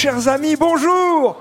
chers amis, bonjour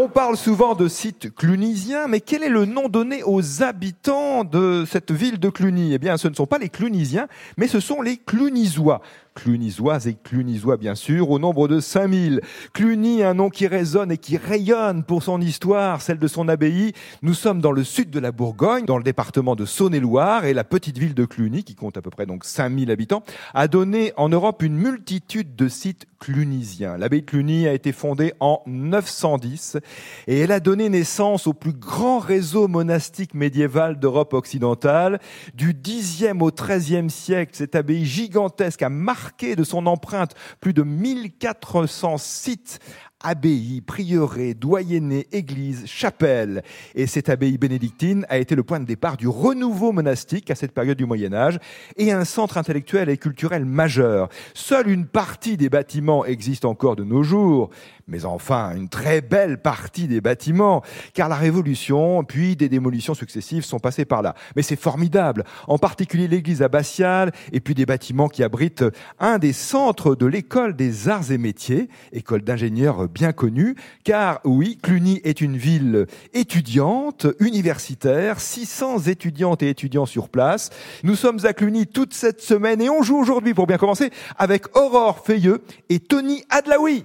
on parle souvent de sites clunisiens, mais quel est le nom donné aux habitants de cette ville de Cluny? Eh bien, ce ne sont pas les clunisiens, mais ce sont les clunisois clunisoises et clunisois bien sûr, au nombre de 5000. Cluny, un nom qui résonne et qui rayonne pour son histoire, celle de son abbaye. Nous sommes dans le sud de la Bourgogne, dans le département de Saône-et-Loire, et la petite ville de Cluny, qui compte à peu près donc 5000 habitants, a donné en Europe une multitude de sites clunisiens. L'abbaye de Cluny a été fondée en 910 et elle a donné naissance au plus grand réseau monastique médiéval d'Europe occidentale. Du 10e au 13e siècle, cette abbaye gigantesque a marqué de son empreinte plus de 1400 sites abbaye, prieuré, doyenné, église, chapelle. Et cette abbaye bénédictine a été le point de départ du renouveau monastique à cette période du Moyen Âge et un centre intellectuel et culturel majeur. Seule une partie des bâtiments existe encore de nos jours, mais enfin une très belle partie des bâtiments, car la Révolution puis des démolitions successives sont passées par là. Mais c'est formidable, en particulier l'église abbatiale et puis des bâtiments qui abritent un des centres de l'école des arts et métiers, école d'ingénieurs bien connu, car oui, Cluny est une ville étudiante, universitaire, 600 étudiantes et étudiants sur place. Nous sommes à Cluny toute cette semaine et on joue aujourd'hui, pour bien commencer, avec Aurore Feyeux et Tony Adlaoui.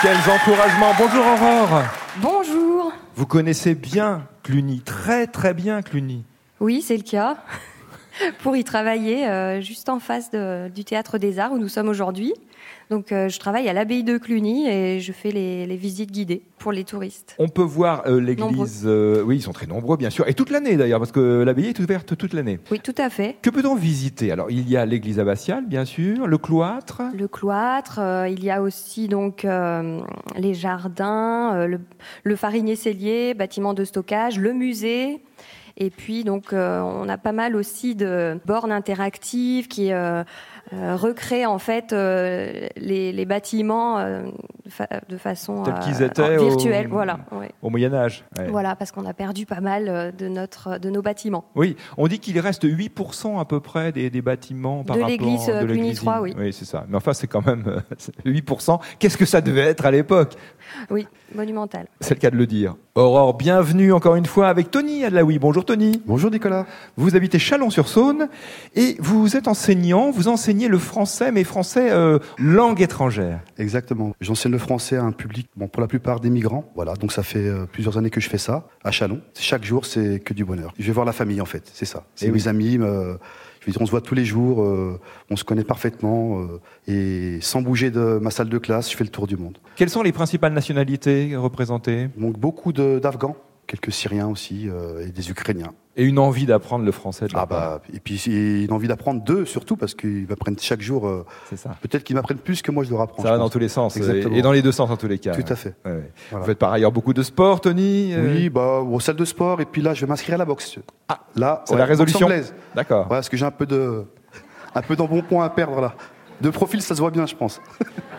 Quels encouragements Bonjour Aurore Bonjour Vous connaissez bien Cluny, très très bien Cluny. Oui, c'est le cas. pour y travailler euh, juste en face du Théâtre des Arts où nous sommes aujourd'hui. Donc euh, je travaille à l'abbaye de Cluny et je fais les, visites guidées pour les touristes. On peut voir euh, l'église, oui ils sont très nombreux bien sûr, et toute l'année d'ailleurs parce que l'abbaye est ouverte toute l'année. Oui tout à fait. Que peut-on visiter? Alors il y a l'église abbatiale bien sûr, le cloître. Le cloître, il y a aussi donc les jardins, le, le farinier cellier, bâtiment de stockage, le musée. Et puis donc euh, on a pas mal aussi de bornes interactives qui euh, euh, recréent en fait les, les, bâtiments de façon qu'ils étaient virtuelle, au, voilà, au Moyen Âge. Voilà, parce qu'on a perdu pas mal de notre de nos bâtiments. Oui, on dit qu'il reste 8% à peu près des, des bâtiments par de rapport l'église de l'église 3, oui. Oui, c'est ça. Mais enfin, c'est quand même 8%. Qu'est-ce que ça devait être à l'époque? Oui, monumental. C'est le cas de le dire. Aurore, bienvenue encore une fois avec Tony Adlaoui. Bonjour Tony. Bonjour Nicolas. Vous habitez Chalon-sur-Saône et vous êtes enseignant, vous enseignez le français, mais français euh, langue étrangère. Exactement. J'enseigne le français à un public, bon, pour la plupart des migrants. Voilà, donc ça fait euh, plusieurs années que je fais ça à Chalon. Chaque jour, c'est que du bonheur. Je vais voir la famille en fait, c'est ça. C'est eh mes amis. on se voit tous les jours, euh, on se connaît parfaitement et sans bouger de ma salle de classe, je fais le tour du monde. Quelles sont les principales nationalités représentées? Donc beaucoup d'Afghans, quelques Syriens aussi euh, et des Ukrainiens. Et une envie d'apprendre le français. De ah bah et puis une envie d'apprendre d'eux surtout parce qu'ils m'apprennent chaque jour. Euh, c'est ça. Peut-être qu'ils m'apprennent plus que moi je dois apprendre. Ça va dans tous les sens et dans les deux sens en tous les cas. Tout à fait. Vous faites par ailleurs beaucoup de sport, Tony. Euh oui, bah aux salles de sport et puis là je vais m'inscrire à la boxe. Ah, là c'est la résolution. D'accord. Voilà, parce que j'ai un peu de un peu d'embonpoint à perdre là. De profil, ça se voit bien, je pense.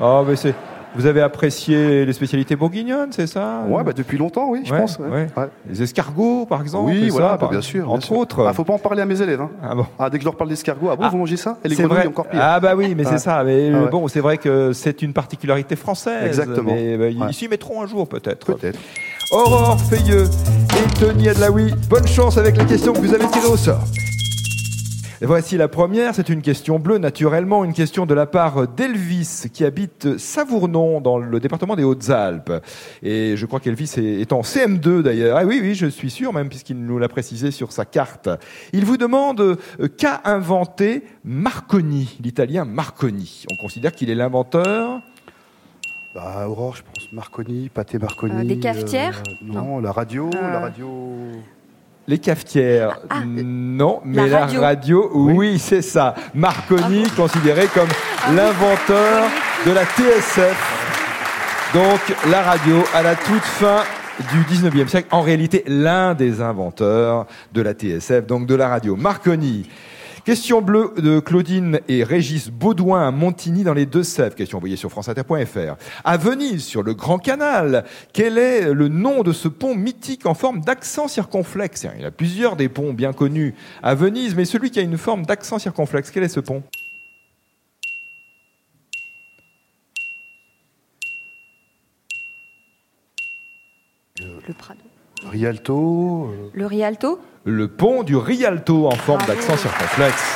Oh, mais c'est. Vous avez apprécié les spécialités bourguignonnes, c'est ça Ouais, bah depuis longtemps, oui, je pense. Ouais. Les escargots, par exemple Oui, voilà, bah, bien sûr. Entre autres. Ah, faut pas en parler à mes élèves. Hein. Ah, bon. ah, dès que je leur parle d'escargots, ah bon, vous mangez ça Et les grenouilles, encore pire. Ah, bah oui, mais c'est ça. Mais ah bon, c'est vrai que c'est une particularité française. Exactement. Mais bah, ils s'y mettront un jour, peut-être. Peut-être. Aurore Feuilleux et Tony Adlaoui, bonne chance avec les questions que vous avez tirées au sort. Voici la première, c'est une question bleue, naturellement, une question de la part d'Elvis qui habite Savournon dans le département des Hautes-Alpes. Et je crois qu'Elvis est en CM2 d'ailleurs. Ah oui, oui, je suis sûr, même puisqu'il nous l'a précisé sur sa carte. Il vous demande euh, qu'a inventé Marconi, l'italien Marconi. On considère qu'il est l'inventeur bah, Aurore, je pense Marconi, Pâté Marconi. Euh, des cafetières euh, non, la radio, la radio. Les cafetières, ah, non, mais la radio, oui, c'est ça. Marconi, ah considéré comme ah l'inventeur de la TSF. Donc, la radio à la toute fin du 19e siècle. En réalité, l'un des inventeurs de la TSF, donc de la radio. Marconi. Question bleue de Claudine et Régis Baudouin à Montigny dans les Deux-Sèvres. Question envoyée sur franceinter.fr. À Venise, sur le Grand Canal, quel est le nom de ce pont mythique en forme d'accent circonflexe? Il y a plusieurs des ponts bien connus à Venise, mais celui qui a une forme d'accent circonflexe, quel est ce pont? Rialto. euh, Le Rialto Le pont du Rialto en forme d'accent circonflexe.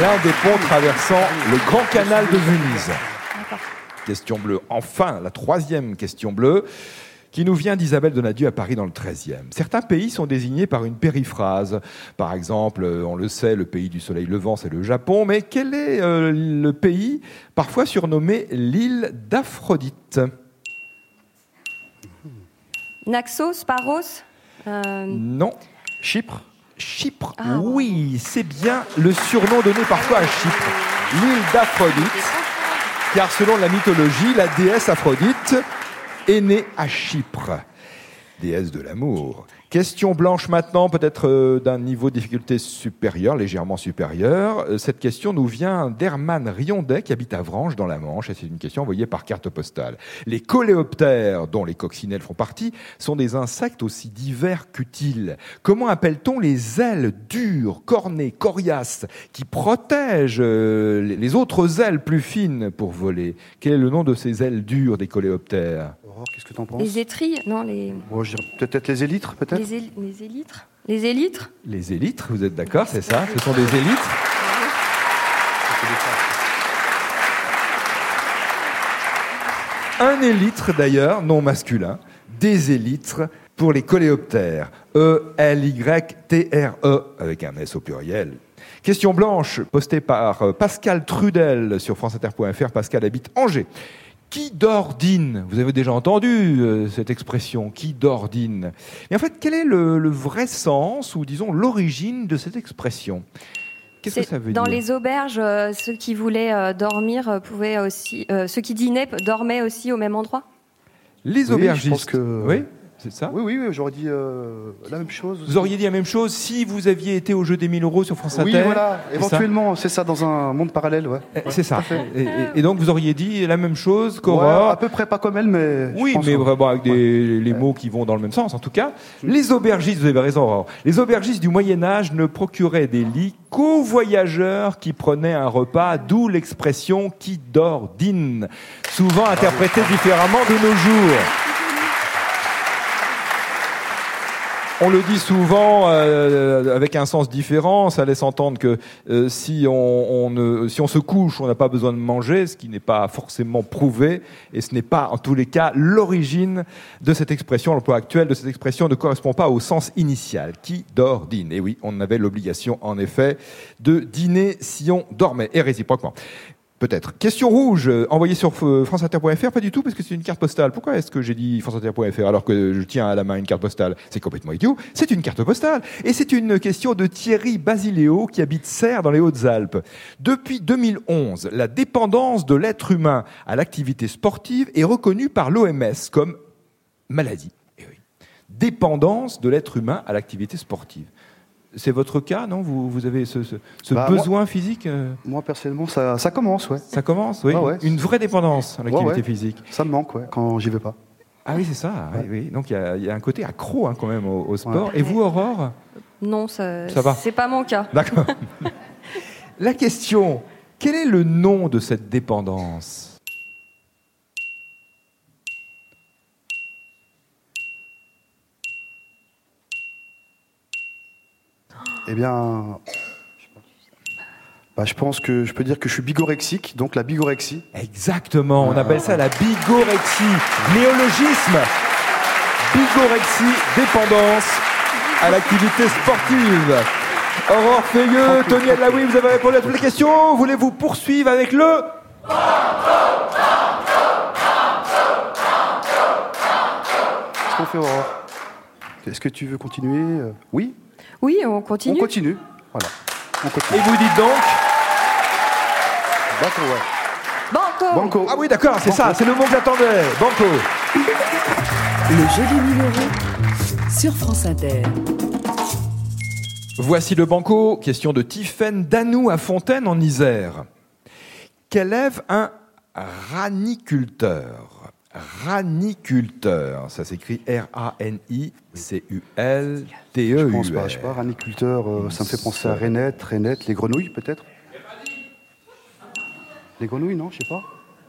L'un des ponts traversant le Grand Canal de Venise. Question bleue. Enfin, la troisième question bleue, qui nous vient d'Isabelle Donadieu à Paris dans le 13e. Certains pays sont désignés par une périphrase. Par exemple, euh, on le sait, le pays du soleil levant, c'est le Japon. Mais quel est euh, le pays parfois surnommé l'île d'Aphrodite? Naxos, Paros euh, Non. Chypre. Chypre. Ah, oui, c'est bien le surnom donné parfois à Chypre. L'île d'Aphrodite. car selon la mythologie, la déesse Aphrodite est née à Chypre, déesse de l'amour. Question blanche maintenant, peut-être euh, d'un niveau de difficulté supérieur, légèrement supérieur. Euh, Cette question nous vient d'Herman Riondet, qui habite à Vranches, dans la Manche, et c'est une question envoyée par carte postale. Les coléoptères, dont les coccinelles font partie, sont des insectes aussi divers qu'utiles. Comment appelle-t-on les ailes dures, cornées, coriaces, qui protègent euh, les autres ailes plus fines pour voler? Quel est le nom de ces ailes dures des coléoptères? Aurore, qu'est-ce que t'en penses? Les étrilles? Non, les, Bon, je dirais Peut-être les élytres, peut-être les, él- les élytres Les élytres? Les élytres, vous êtes d'accord, c'est ça? Ce sont des élytres? Un élytre d'ailleurs, non masculin, des élytres pour les coléoptères. E E-L-Y-T-R-E, avec un S au pluriel. Question blanche, postée par euh, Pascal Trudel sur franceinter.fr. Pascal habite Angers. Qui dordine Vous avez déjà entendu euh, cette expression, qui dordine Et en fait, quel est le, le vrai sens, ou disons l'origine de cette expression? Qu'est-ce que ça veut Dans dire? les auberges, euh, ceux qui voulaient euh, dormir euh, pouvaient aussi, euh, ceux qui dînaient dormaient aussi au même endroit? Les Oui, je aubergistes. pense que- Oui, c'est ça Oui, oui, oui, j'aurais dit euh, la même chose. Vous auriez dit la même chose si vous aviez été au jeu des 1000 euros sur France Inter Oui, voilà, éventuellement, c'est ça, dans un monde parallèle, ouais. Eh, C'est ça. Et, donc vous auriez dit la même chose qu'Aurore. Ouais, à peu près pas comme elle, mais. Oui, mais que- vraiment avec des, les mots qui vont dans le même sens, en tout cas. Les aubergistes, vous avez raison, Aurore. Les aubergistes du Moyen-Âge ne procuraient des lits qu'aux voyageurs qui prenaient un repas, d'où l'expression qui dort dîne, souvent interprétée différemment de nos jours. On le dit souvent euh, avec un sens différent. Ça laisse entendre que euh, si on, on ne, si on se couche, on n'a pas besoin de manger, ce qui n'est pas forcément prouvé, et ce n'est pas, en tous les cas, l'origine de cette expression. L'emploi actuel de cette expression ne correspond pas au sens initial. Qui dort dîne. Et oui, on avait l'obligation, en effet, de dîner si on dormait, et réciproquement. Peut-être. Question rouge, euh, envoyée sur euh, franceinter.fr, pas du tout, parce que c'est une carte postale. Pourquoi est-ce que j'ai dit franceinter.fr alors que je tiens à la main une carte postale? C'est complètement idiot. C'est une carte postale. Et c'est une question de Thierry Basiléo, qui habite Serres dans les Hautes-Alpes. Depuis 2011, la dépendance de l'être humain à l'activité sportive est reconnue par l'OMS comme maladie. Eh. Dépendance de l'être humain à l'activité sportive. C'est votre cas, non? Vous, vous avez ce, ce- ce Bah, moi- besoin physique euh Moi, personnellement, ça, ça commence, ouais. ça commence, oui. Ah ouais. Une vraie dépendance à l'activité Ouais, ouais. physique. Ça me manque, ouais, quand j'y vais pas. Ah oui, c'est ça. oui, oui. Donc il y, a- il y a un côté accro hein, quand même au, au sport. Ouais. Et vous, Aurore? Non, ça, Ça va. c'est pas mon cas. D'accord. La question quel est le nom de cette dépendance? Eh bien. Bah, je pense que je peux dire que je suis bigorexique, donc la bigorexie. Exactement. On appelle ça la bigorexie. Néologisme. Bigorexie, dépendance à l'activité sportive. Aurore Feuilleux, Tony Adlaoui, vous avez répondu à toutes les questions. Voulez-vous poursuivre avec le Qu'est-ce qu'on fait, Aurore? Est-ce que tu veux continuer? Euh, Oui Oui, on On continue. continue. Voilà. On Et continue. vous dites donc D'accord, ouais. Banco Banco. Ah oui, d'accord, c'est ça, c'est le mot que j'attendais. Banco. Le jeu des 1000 euros sur France Inter. Voici le banco. Question de Tiffaine Danou à Fontaine en Isère. Qu'élève un raniculteur? Raniculteur, ça s'écrit R-A-N-I-C-U-L-T-E-U. Je pense pas, je sais pas, raniculteur, euh, ça me fait penser à Renette, Renette, les grenouilles peut-être Les grenouilles, non, je sais pas.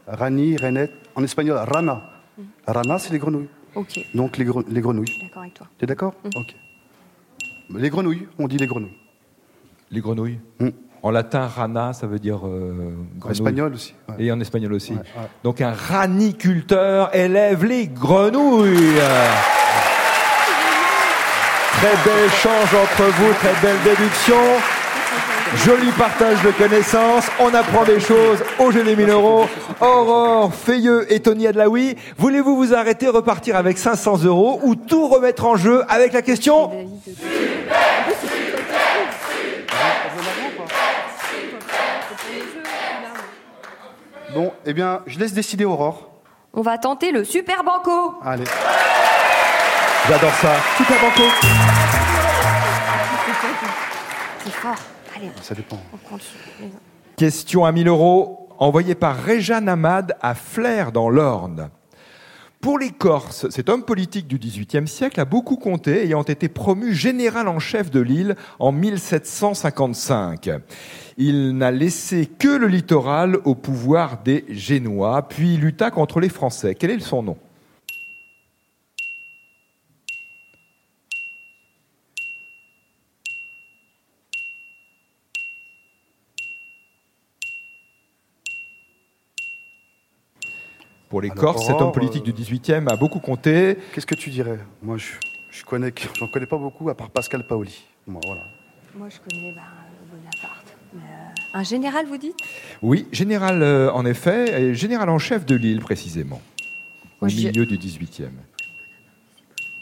Rani, Renette, en espagnol, rana. Rana, c'est les grenouilles. Ok, Donc les, gre- les grenouilles. d'accord avec toi. T'es d'accord Ok. Les grenouilles, on dit les grenouilles. Les grenouilles. Mm. En latin, rana, ça veut dire euh, En espagnol aussi. ouais. Et en espagnol aussi. Ouais, ouais. Donc un raniculteur élève les grenouilles. Très bel échange entre vous, très belle déduction. Joli partage de connaissances, on apprend des choses au jeu des 1000 euros. Aurore, Fayeux et Tony Adlaoui, voulez-vous vous arrêter, repartir avec 500 euros ou tout remettre en jeu avec la question? Bon, eh bien, je laisse décider Aurore. On va tenter le super banco. Allez. J'adore ça. Super banco. C'est fort. Allez, Ça dépend. on Question à 1000 euros envoyée par Réjeanne Amad à Flers dans l'Orne. Pour les Corses, cet homme politique du XVIIIe siècle a beaucoup compté, ayant été promu général en chef de l'île en 1755. Il n'a laissé que le littoral au pouvoir des Génois, puis lutta contre les Français. Quel est son nom? Pour les Alors, Corses, cet homme politique euh, du XVIIIe a beaucoup compté. Qu'est-ce que tu dirais Moi, je, je connais, que- j'en connais pas beaucoup à part Pascal Paoli. Moi, voilà. Moi, je connais bah, Bonaparte. Mais, euh, Un général, vous dites? Oui, général euh, en effet, et général en chef de l'île précisément, au Moi, milieu du 18e.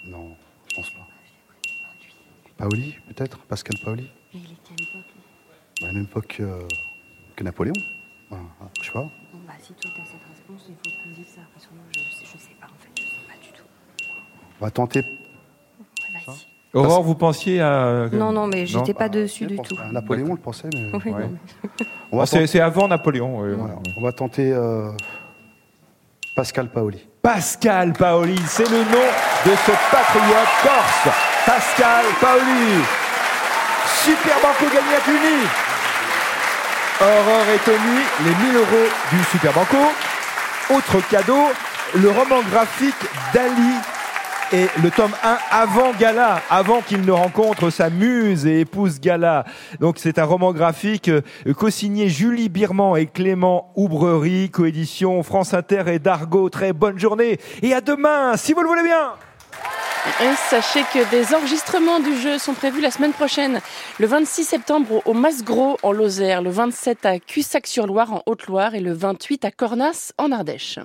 Non, je pense pas. Paoli, peut-être? Pascal Paoli? Mais il était à l'époque. À la même époque euh, que Napoléon Enfin, Je sais pas. Bah, si toi, t'as cette réponse, il faut qu'on dise ça. Parce que moi, je, je sais pas, en fait. Je sais pas du tout. On va tenter. Ouais, vas-y. Aurore, vous pensiez à... Non, non, mais j'étais pas dessus du tout. Napoléon, on le pensait, mais. Oui, Ouais. non, mais- On va, c'est tenter, avant Napoléon. oui. voilà, on va tenter euh, Pascal Paoli. Pascal Paoli, c'est le nom de ce patriote corse. Pascal Paoli. Super Banco gagné à Cluny. Aurore et Tony, les 1000 euros du Super Banco. Autre cadeau, le roman graphique d'Ali et le tome 1 avant Gala, avant qu'il ne rencontre sa muse et épouse Gala. Donc c'est un roman graphique euh, co-signé Julie Birman et Clément Oubrerie, coédition France Inter et Dargo. Très bonne journée et à demain, si vous le voulez bien. Et sachez que des enregistrements du jeu sont prévus la semaine prochaine, le 26 septembre au Masgros en Lozère, le 27 à Cussac-sur-Loire en Haute-Loire et le 28 à Cornas en Ardèche.